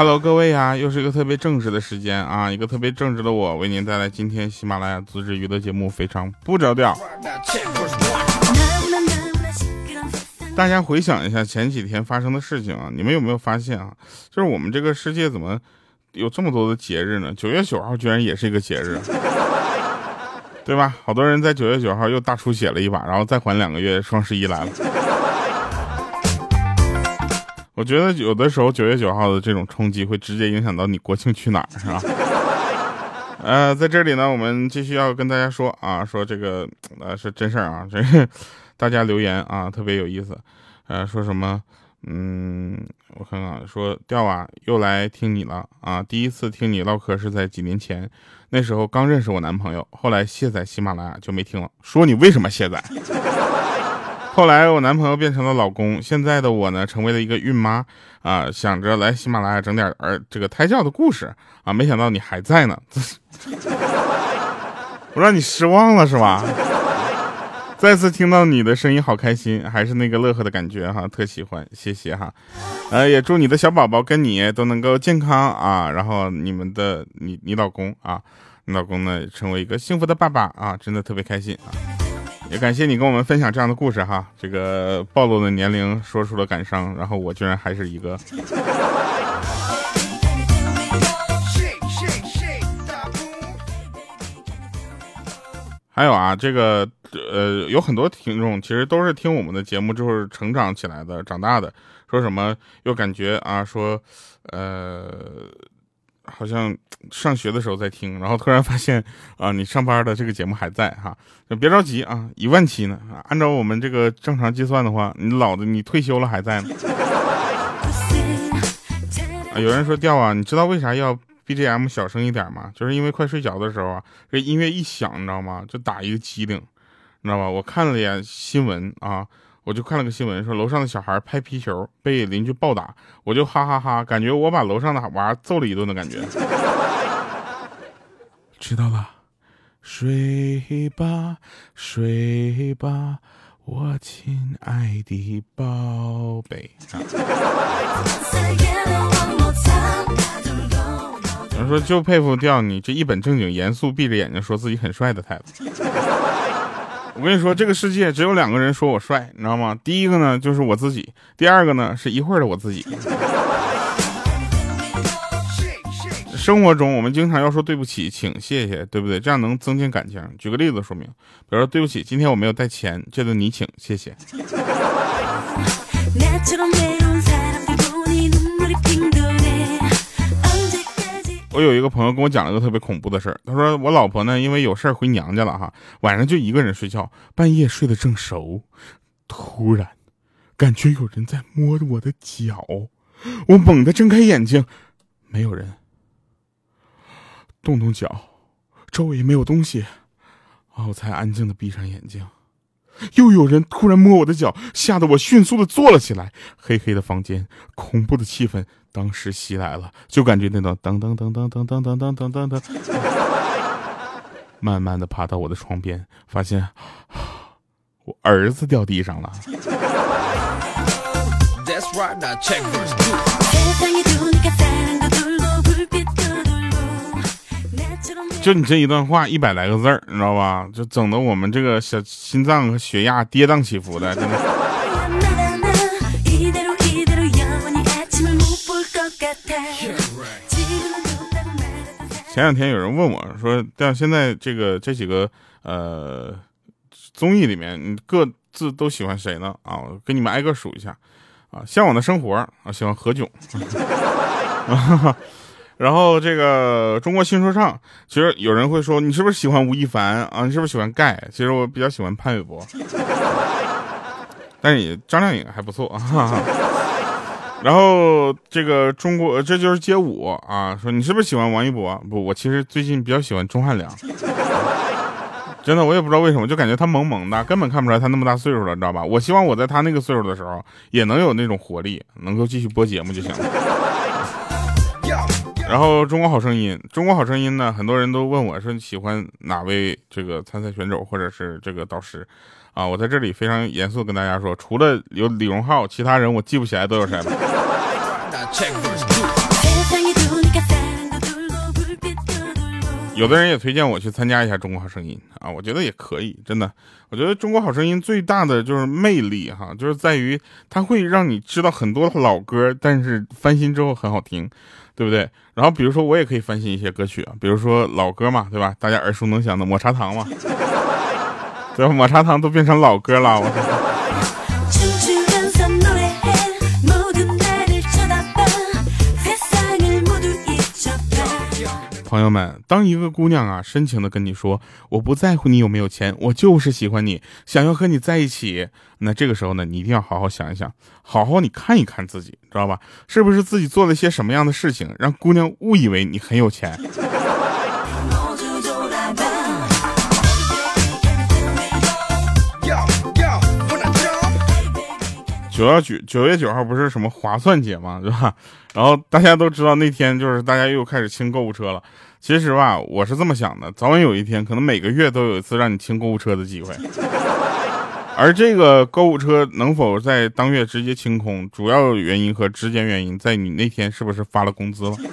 哟，Hello，各位呀，又是一个特别正直的时间啊，一个特别正直的我为您带来今天喜马拉雅自制娱乐节目《非常不着调》。大家回想一下前几天发生的事情啊，你们有没有发现啊？就是我们这个世界怎么有这么多的节日呢？九月九号居然也是一个节日。对吧？好多人在九月九号又大出血了一把，然后再缓两个月，双十一来了。我觉得有的时候九月九号的这种冲击会直接影响到你国庆去哪儿，是吧？呃，在这里呢，我们继续要跟大家说啊，说这个呃是真事儿啊，这大家留言啊，特别有意思。呃，说什么？嗯，我看看，说调啊，又来听你了啊！第一次听你唠嗑是在几年前。那时候刚认识我男朋友，后来卸载喜马拉雅就没听了。说你为什么卸载？后来我男朋友变成了老公，现在的我呢成为了一个孕妈啊，想着来喜马拉雅整点儿这个胎教的故事啊，没想到你还在呢，我让你失望了是吧？再次听到你的声音，好开心，还是那个乐呵的感觉哈，特喜欢，谢谢哈。呃，也祝你的小宝宝跟你都能够健康啊，然后你们的你你老公啊，你老公呢成为一个幸福的爸爸啊，真的特别开心啊。也感谢你跟我们分享这样的故事哈，这个暴露的年龄说出了感伤，然后我居然还是一个。还有啊，这个呃，有很多听众其实都是听我们的节目之后成长起来的、长大的。说什么又感觉啊，说呃，好像上学的时候在听，然后突然发现啊，你上班的这个节目还在哈。别着急啊，一万期呢。按照我们这个正常计算的话，你老的你退休了还在呢。啊，有人说调啊，你知道为啥要？BGM 小声一点吗，就是因为快睡着的时候啊，这音乐一响，你知道吗？就打一个机灵，你知道吧？我看了眼新闻啊，我就看了个新闻，说楼上的小孩拍皮球被邻居暴打，我就哈哈哈，感觉我把楼上的娃揍了一顿的感觉。知道了，睡吧，睡吧，我亲爱的宝贝。有人说就佩服掉你这一本正经、严肃、闭着眼睛说自己很帅的态度。我跟你说，这个世界只有两个人说我帅，你知道吗？第一个呢就是我自己，第二个呢是一会儿的我自己。生活中我们经常要说对不起，请、谢谢，对不对？这样能增进感情。举个例子说明，比如说对不起，今天我没有带钱，这顿你请，谢谢。我有一个朋友跟我讲了个特别恐怖的事儿。他说我老婆呢，因为有事儿回娘家了哈，晚上就一个人睡觉，半夜睡得正熟，突然感觉有人在摸着我的脚，我猛地睁开眼睛，没有人，动动脚，周围没有东西，我才安静的闭上眼睛。又有人突然摸我的脚，吓得我迅速的坐了起来。黑黑的房间，恐怖的气氛当时袭来了，就感觉那种噔噔噔噔噔噔噔噔噔噔噔，慢慢的爬到我的床边，发现我儿子掉地上了。就你这一段话，一百来个字儿，你知道吧？就整的我们这个小心脏和血压跌宕起伏的，真的。前两天有人问我说：“像现在这个这几个呃综艺里面，你各自都喜欢谁呢？”啊，我给你们挨个数一下啊，《向往的生活》啊，喜欢何炅。然后这个中国新说唱，其实有人会说你是不是喜欢吴亦凡啊？你是不是喜欢盖？其实我比较喜欢潘玮柏，但是张靓颖还不错啊。然后这个中国这就是街舞啊，说你是不是喜欢王一博？不，我其实最近比较喜欢钟汉良，真的我也不知道为什么，就感觉他萌萌的，根本看不出来他那么大岁数了，你知道吧？我希望我在他那个岁数的时候也能有那种活力，能够继续播节目就行了。然后《中国好声音》，《中国好声音》呢，很多人都问我说喜欢哪位这个参赛选手或者是这个导师，啊，我在这里非常严肃跟大家说，除了有李荣浩，其他人我记不起来都有谁了。有的人也推荐我去参加一下《中国好声音》啊，我觉得也可以，真的。我觉得《中国好声音》最大的就是魅力哈，就是在于它会让你知道很多老歌，但是翻新之后很好听，对不对？然后比如说我也可以翻新一些歌曲啊，比如说老歌嘛，对吧？大家耳熟能详的《抹茶糖》嘛，对吧？抹茶糖都变成老歌了，我。朋友们，当一个姑娘啊深情的跟你说我不在乎你有没有钱，我就是喜欢你，想要和你在一起，那这个时候呢，你一定要好好想一想，好好你看一看自己，知道吧？是不是自己做了些什么样的事情，让姑娘误以为你很有钱？九月九九月九号不是什么划算节吗？对吧？然后大家都知道那天就是大家又开始清购物车了。其实吧，我是这么想的，早晚有一天，可能每个月都有一次让你清购物车的机会。而这个购物车能否在当月直接清空，主要原因和直接原因在你那天是不是发了工资了？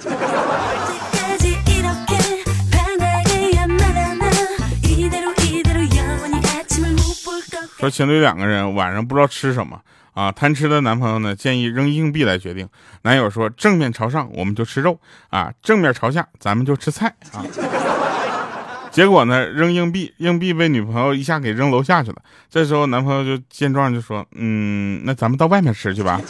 说情侣两个人晚上不知道吃什么。啊，贪吃的男朋友呢，建议扔硬币来决定。男友说：正面朝上，我们就吃肉啊；正面朝下，咱们就吃菜啊。结果呢，扔硬币，硬币被女朋友一下给扔楼下去了。这时候男朋友就见状就说：嗯，那咱们到外面吃去吧。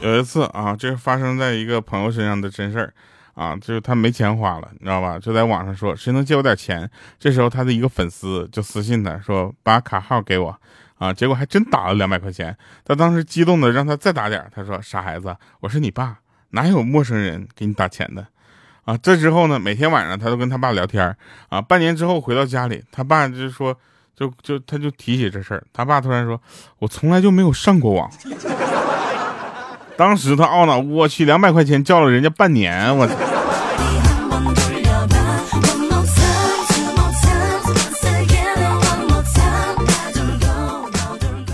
有一次啊，这是发生在一个朋友身上的真事儿。啊，就是他没钱花了，你知道吧？就在网上说谁能借我点钱。这时候他的一个粉丝就私信他说把卡号给我，啊，结果还真打了两百块钱。他当时激动的让他再打点，他说傻孩子，我是你爸，哪有陌生人给你打钱的？啊，这之后呢，每天晚上他都跟他爸聊天啊，半年之后回到家里，他爸就说，就就他就提起这事儿，他爸突然说，我从来就没有上过网。当时他懊恼，我去，两百块钱叫了人家半年，我！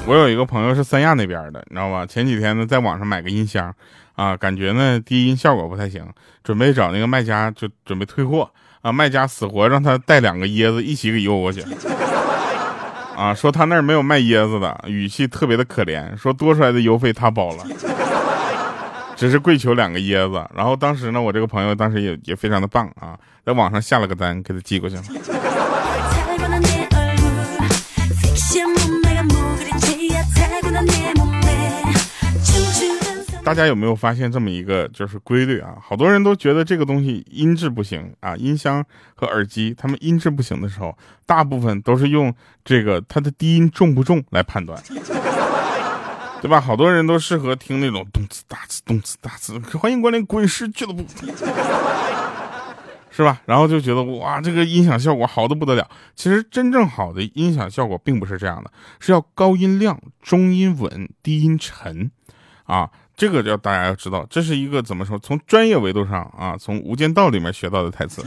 我有一个朋友是三亚那边的，你知道吧？前几天呢，在网上买个音箱，啊，感觉呢低音效果不太行，准备找那个卖家就准备退货，啊，卖家死活让他带两个椰子一起给邮过去，啊，说他那儿没有卖椰子的，语气特别的可怜，说多出来的邮费他包了。只是跪求两个椰子，然后当时呢，我这个朋友当时也也非常的棒啊，在网上下了个单，给他寄过去了。大家有没有发现这么一个就是规律啊？好多人都觉得这个东西音质不行啊，音箱和耳机他们音质不行的时候，大部分都是用这个它的低音重不重来判断。对吧？好多人都适合听那种动次打次、动次打次。欢迎光临滚石俱乐部，是吧？然后就觉得哇，这个音响效果好的不得了。其实真正好的音响效果并不是这样的，是要高音亮、中音稳、低音沉，啊，这个要大家要知道，这是一个怎么说？从专业维度上啊，从《无间道》里面学到的台词。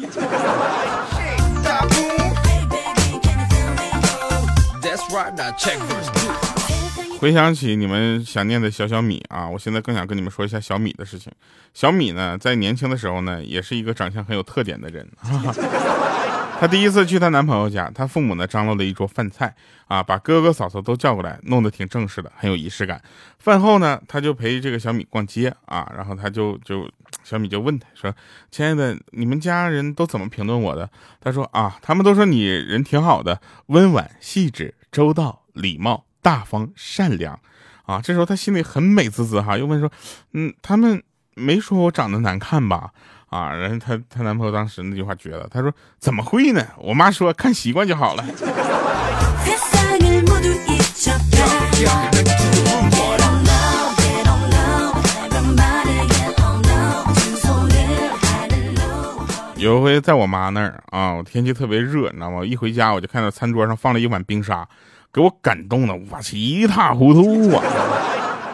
回想起你们想念的小小米啊，我现在更想跟你们说一下小米的事情。小米呢，在年轻的时候呢，也是一个长相很有特点的人。她第一次去她男朋友家，她父母呢张罗了一桌饭菜啊，把哥哥嫂嫂都叫过来，弄得挺正式的，很有仪式感。饭后呢，他就陪这个小米逛街啊，然后他就就小米就问他说：“亲爱的，你们家人都怎么评论我的？”他说：“啊，他们都说你人挺好的，温婉、细致、周到、礼貌。”大方善良，啊，这时候他心里很美滋滋哈，又问说，嗯，他们没说我长得难看吧？啊，然后她她男朋友当时那句话绝了，他说怎么会呢？我妈说看习惯就好了。有一回在我妈那儿啊，天气特别热，你知道吗？一回家我就看到餐桌上放了一碗冰沙。给我感动的，我去一塌糊涂啊！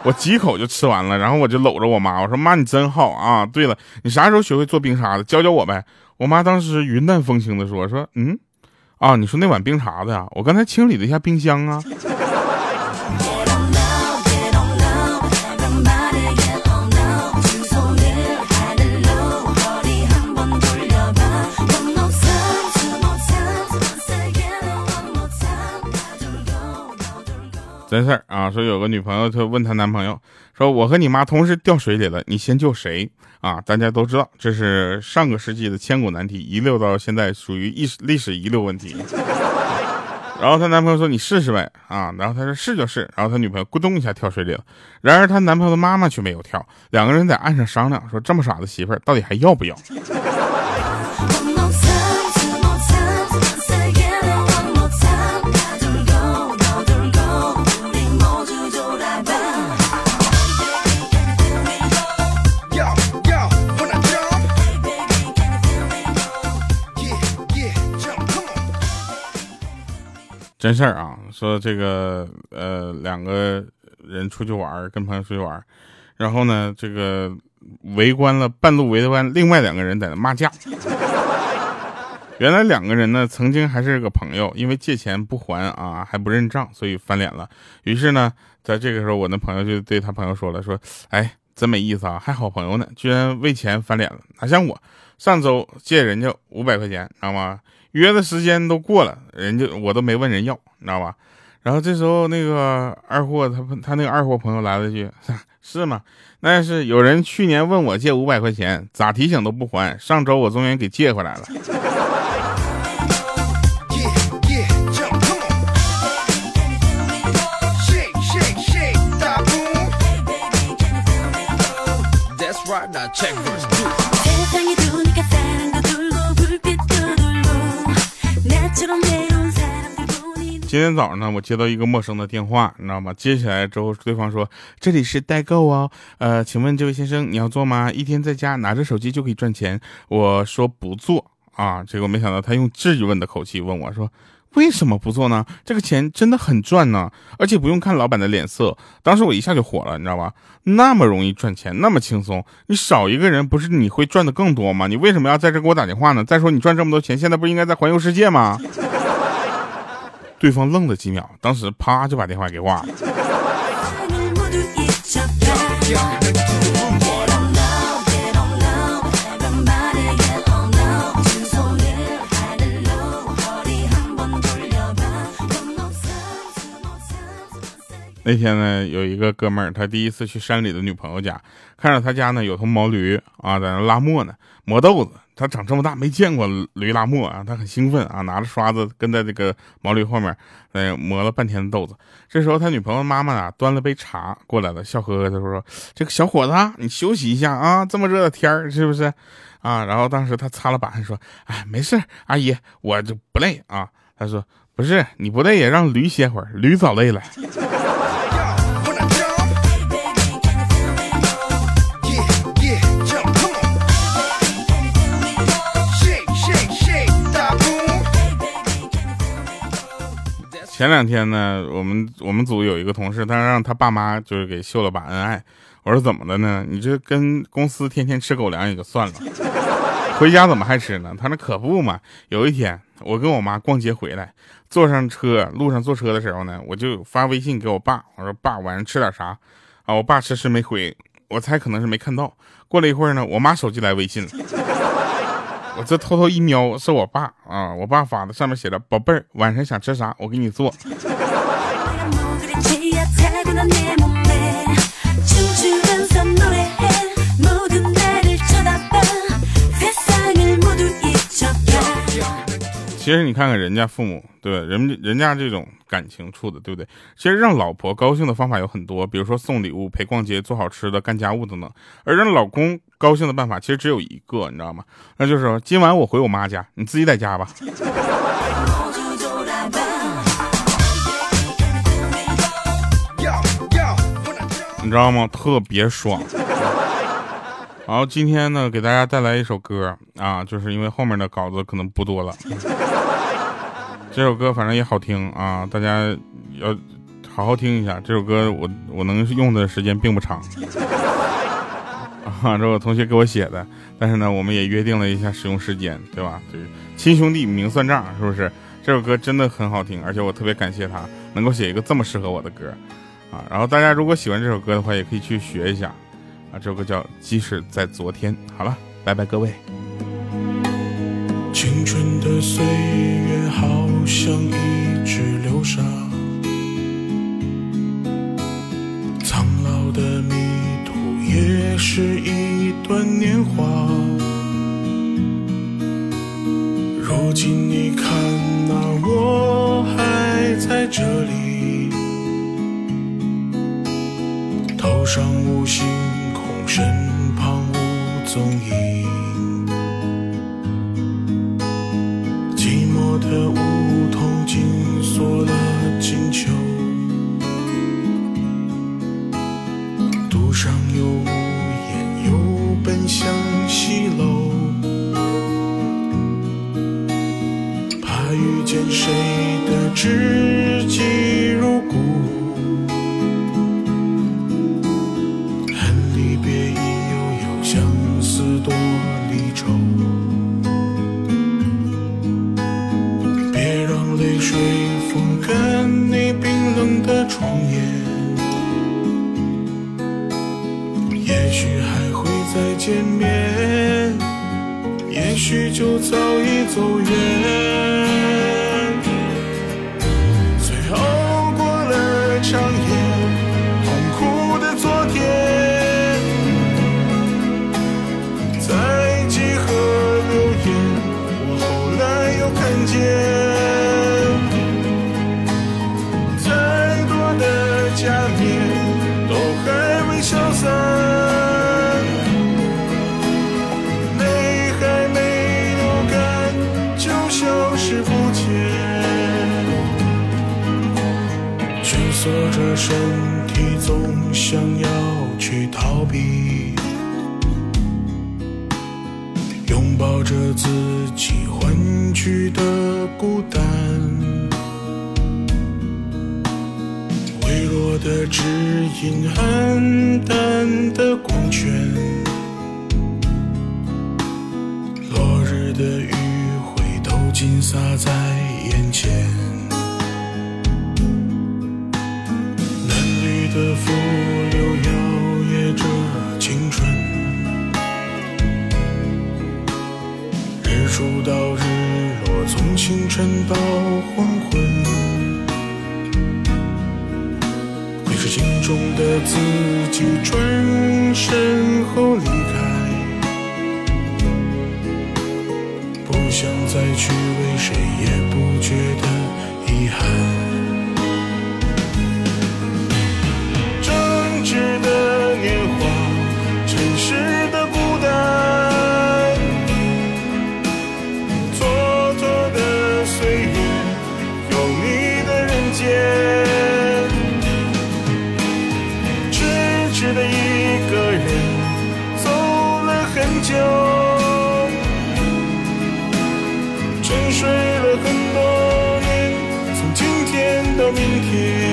我几口就吃完了，然后我就搂着我妈，我说：“妈，你真好啊！对了，你啥时候学会做冰沙的？教教我呗。”我妈当时云淡风轻的说：“说嗯，啊，你说那碗冰碴子呀？我刚才清理了一下冰箱啊。真事儿啊，说有个女朋友，她问她男朋友说：“我和你妈同时掉水里了，你先救谁？”啊，大家都知道这是上个世纪的千古难题，遗留到现在属于历史历史遗留问题。然后她男朋友说：“你试试呗。”啊，然后他说：“试就试。”然后他女朋友咕咚一下跳水里了。然而她男朋友的妈妈却没有跳，两个人在岸上商量说：“这么傻的媳妇儿，到底还要不要？”真事儿啊，说这个呃两个人出去玩，跟朋友出去玩，然后呢这个围观了半路围观，另外两个人在那骂架。原来两个人呢曾经还是个朋友，因为借钱不还啊还不认账，所以翻脸了。于是呢在这个时候，我那朋友就对他朋友说了，说哎真没意思啊，还好朋友呢，居然为钱翻脸了，哪像我上周借人家五百块钱，知道吗？约的时间都过了，人家我都没问人要，你知道吧？然后这时候那个二货他他那个二货朋友来了句：“是吗？那是有人去年问我借五百块钱，咋提醒都不还，上周我终于给借回来了。”今天早上呢，我接到一个陌生的电话，你知道吗？接起来之后，对方说：“这里是代购哦，呃，请问这位先生你要做吗？一天在家拿着手机就可以赚钱。”我说不做啊，结果没想到他用质问的口气问我说：“为什么不做呢？这个钱真的很赚呢，而且不用看老板的脸色。”当时我一下就火了，你知道吧？那么容易赚钱，那么轻松，你少一个人不是你会赚的更多吗？你为什么要在这给我打电话呢？再说你赚这么多钱，现在不应该在环游世界吗？对方愣了几秒，当时啪就把电话给挂了。那天呢，有一个哥们儿，他第一次去山里的女朋友家，看着他家呢有头毛驴啊，在那拉磨呢，磨豆子。他长这么大没见过驴拉磨啊，他很兴奋啊，拿着刷子跟在这个毛驴后面，呃，磨了半天的豆子。这时候他女朋友妈妈啊，端了杯茶过来了，笑呵呵的说：“这个小伙子，你休息一下啊，这么热的天儿是不是？啊？”然后当时他擦了把汗说：“哎，没事，阿姨，我就不累啊。”他说：“不是，你不累也让驴歇会儿，驴早累了。”前两天呢，我们我们组有一个同事，他让他爸妈就是给秀了把恩爱。我说怎么了呢？你这跟公司天天吃狗粮也就算了，回家怎么还吃呢？他那可不嘛。有一天我跟我妈逛街回来，坐上车，路上坐车的时候呢，我就发微信给我爸，我说爸，晚上吃点啥？啊，我爸迟迟没回，我猜可能是没看到。过了一会儿呢，我妈手机来微信了。我这偷偷一瞄，是我爸啊！我爸发的，上面写着：“宝贝儿，晚上想吃啥，我给你做。”其实你看看人家父母，对人人家这种感情处的，对不对？其实让老婆高兴的方法有很多，比如说送礼物、陪逛街、做好吃的、干家务等等。而让老公高兴的办法其实只有一个，你知道吗？那就是今晚我回我妈家，你自己在家吧。你知道吗？特别爽。然后今天呢，给大家带来一首歌啊，就是因为后面的稿子可能不多了。这首歌反正也好听啊，大家要好好听一下。这首歌我我能用的时间并不长 啊，这我同学给我写的。但是呢，我们也约定了一下使用时间，对吧？对，亲兄弟明算账，是不是？这首歌真的很好听，而且我特别感谢他能够写一个这么适合我的歌啊。然后大家如果喜欢这首歌的话，也可以去学一下啊。这首歌叫《即使在昨天》。好了，拜拜各位。青春的岁月好像一直流沙，苍老的迷途也是一段年华。如今你看啊，我还在这里，头上无星谁的知己如故，恨离别已悠悠，相思多离愁。别让泪水风干你冰冷的双眼，也许还会再见面，也许就早已走远。抱着自己欢聚的孤单。微弱的指引，暗淡的光圈，落日的余晖都尽洒在眼前。嫩绿的风到日落，从清晨到黄昏。你是镜中的自己转身后离开，不想再去为谁，也沉睡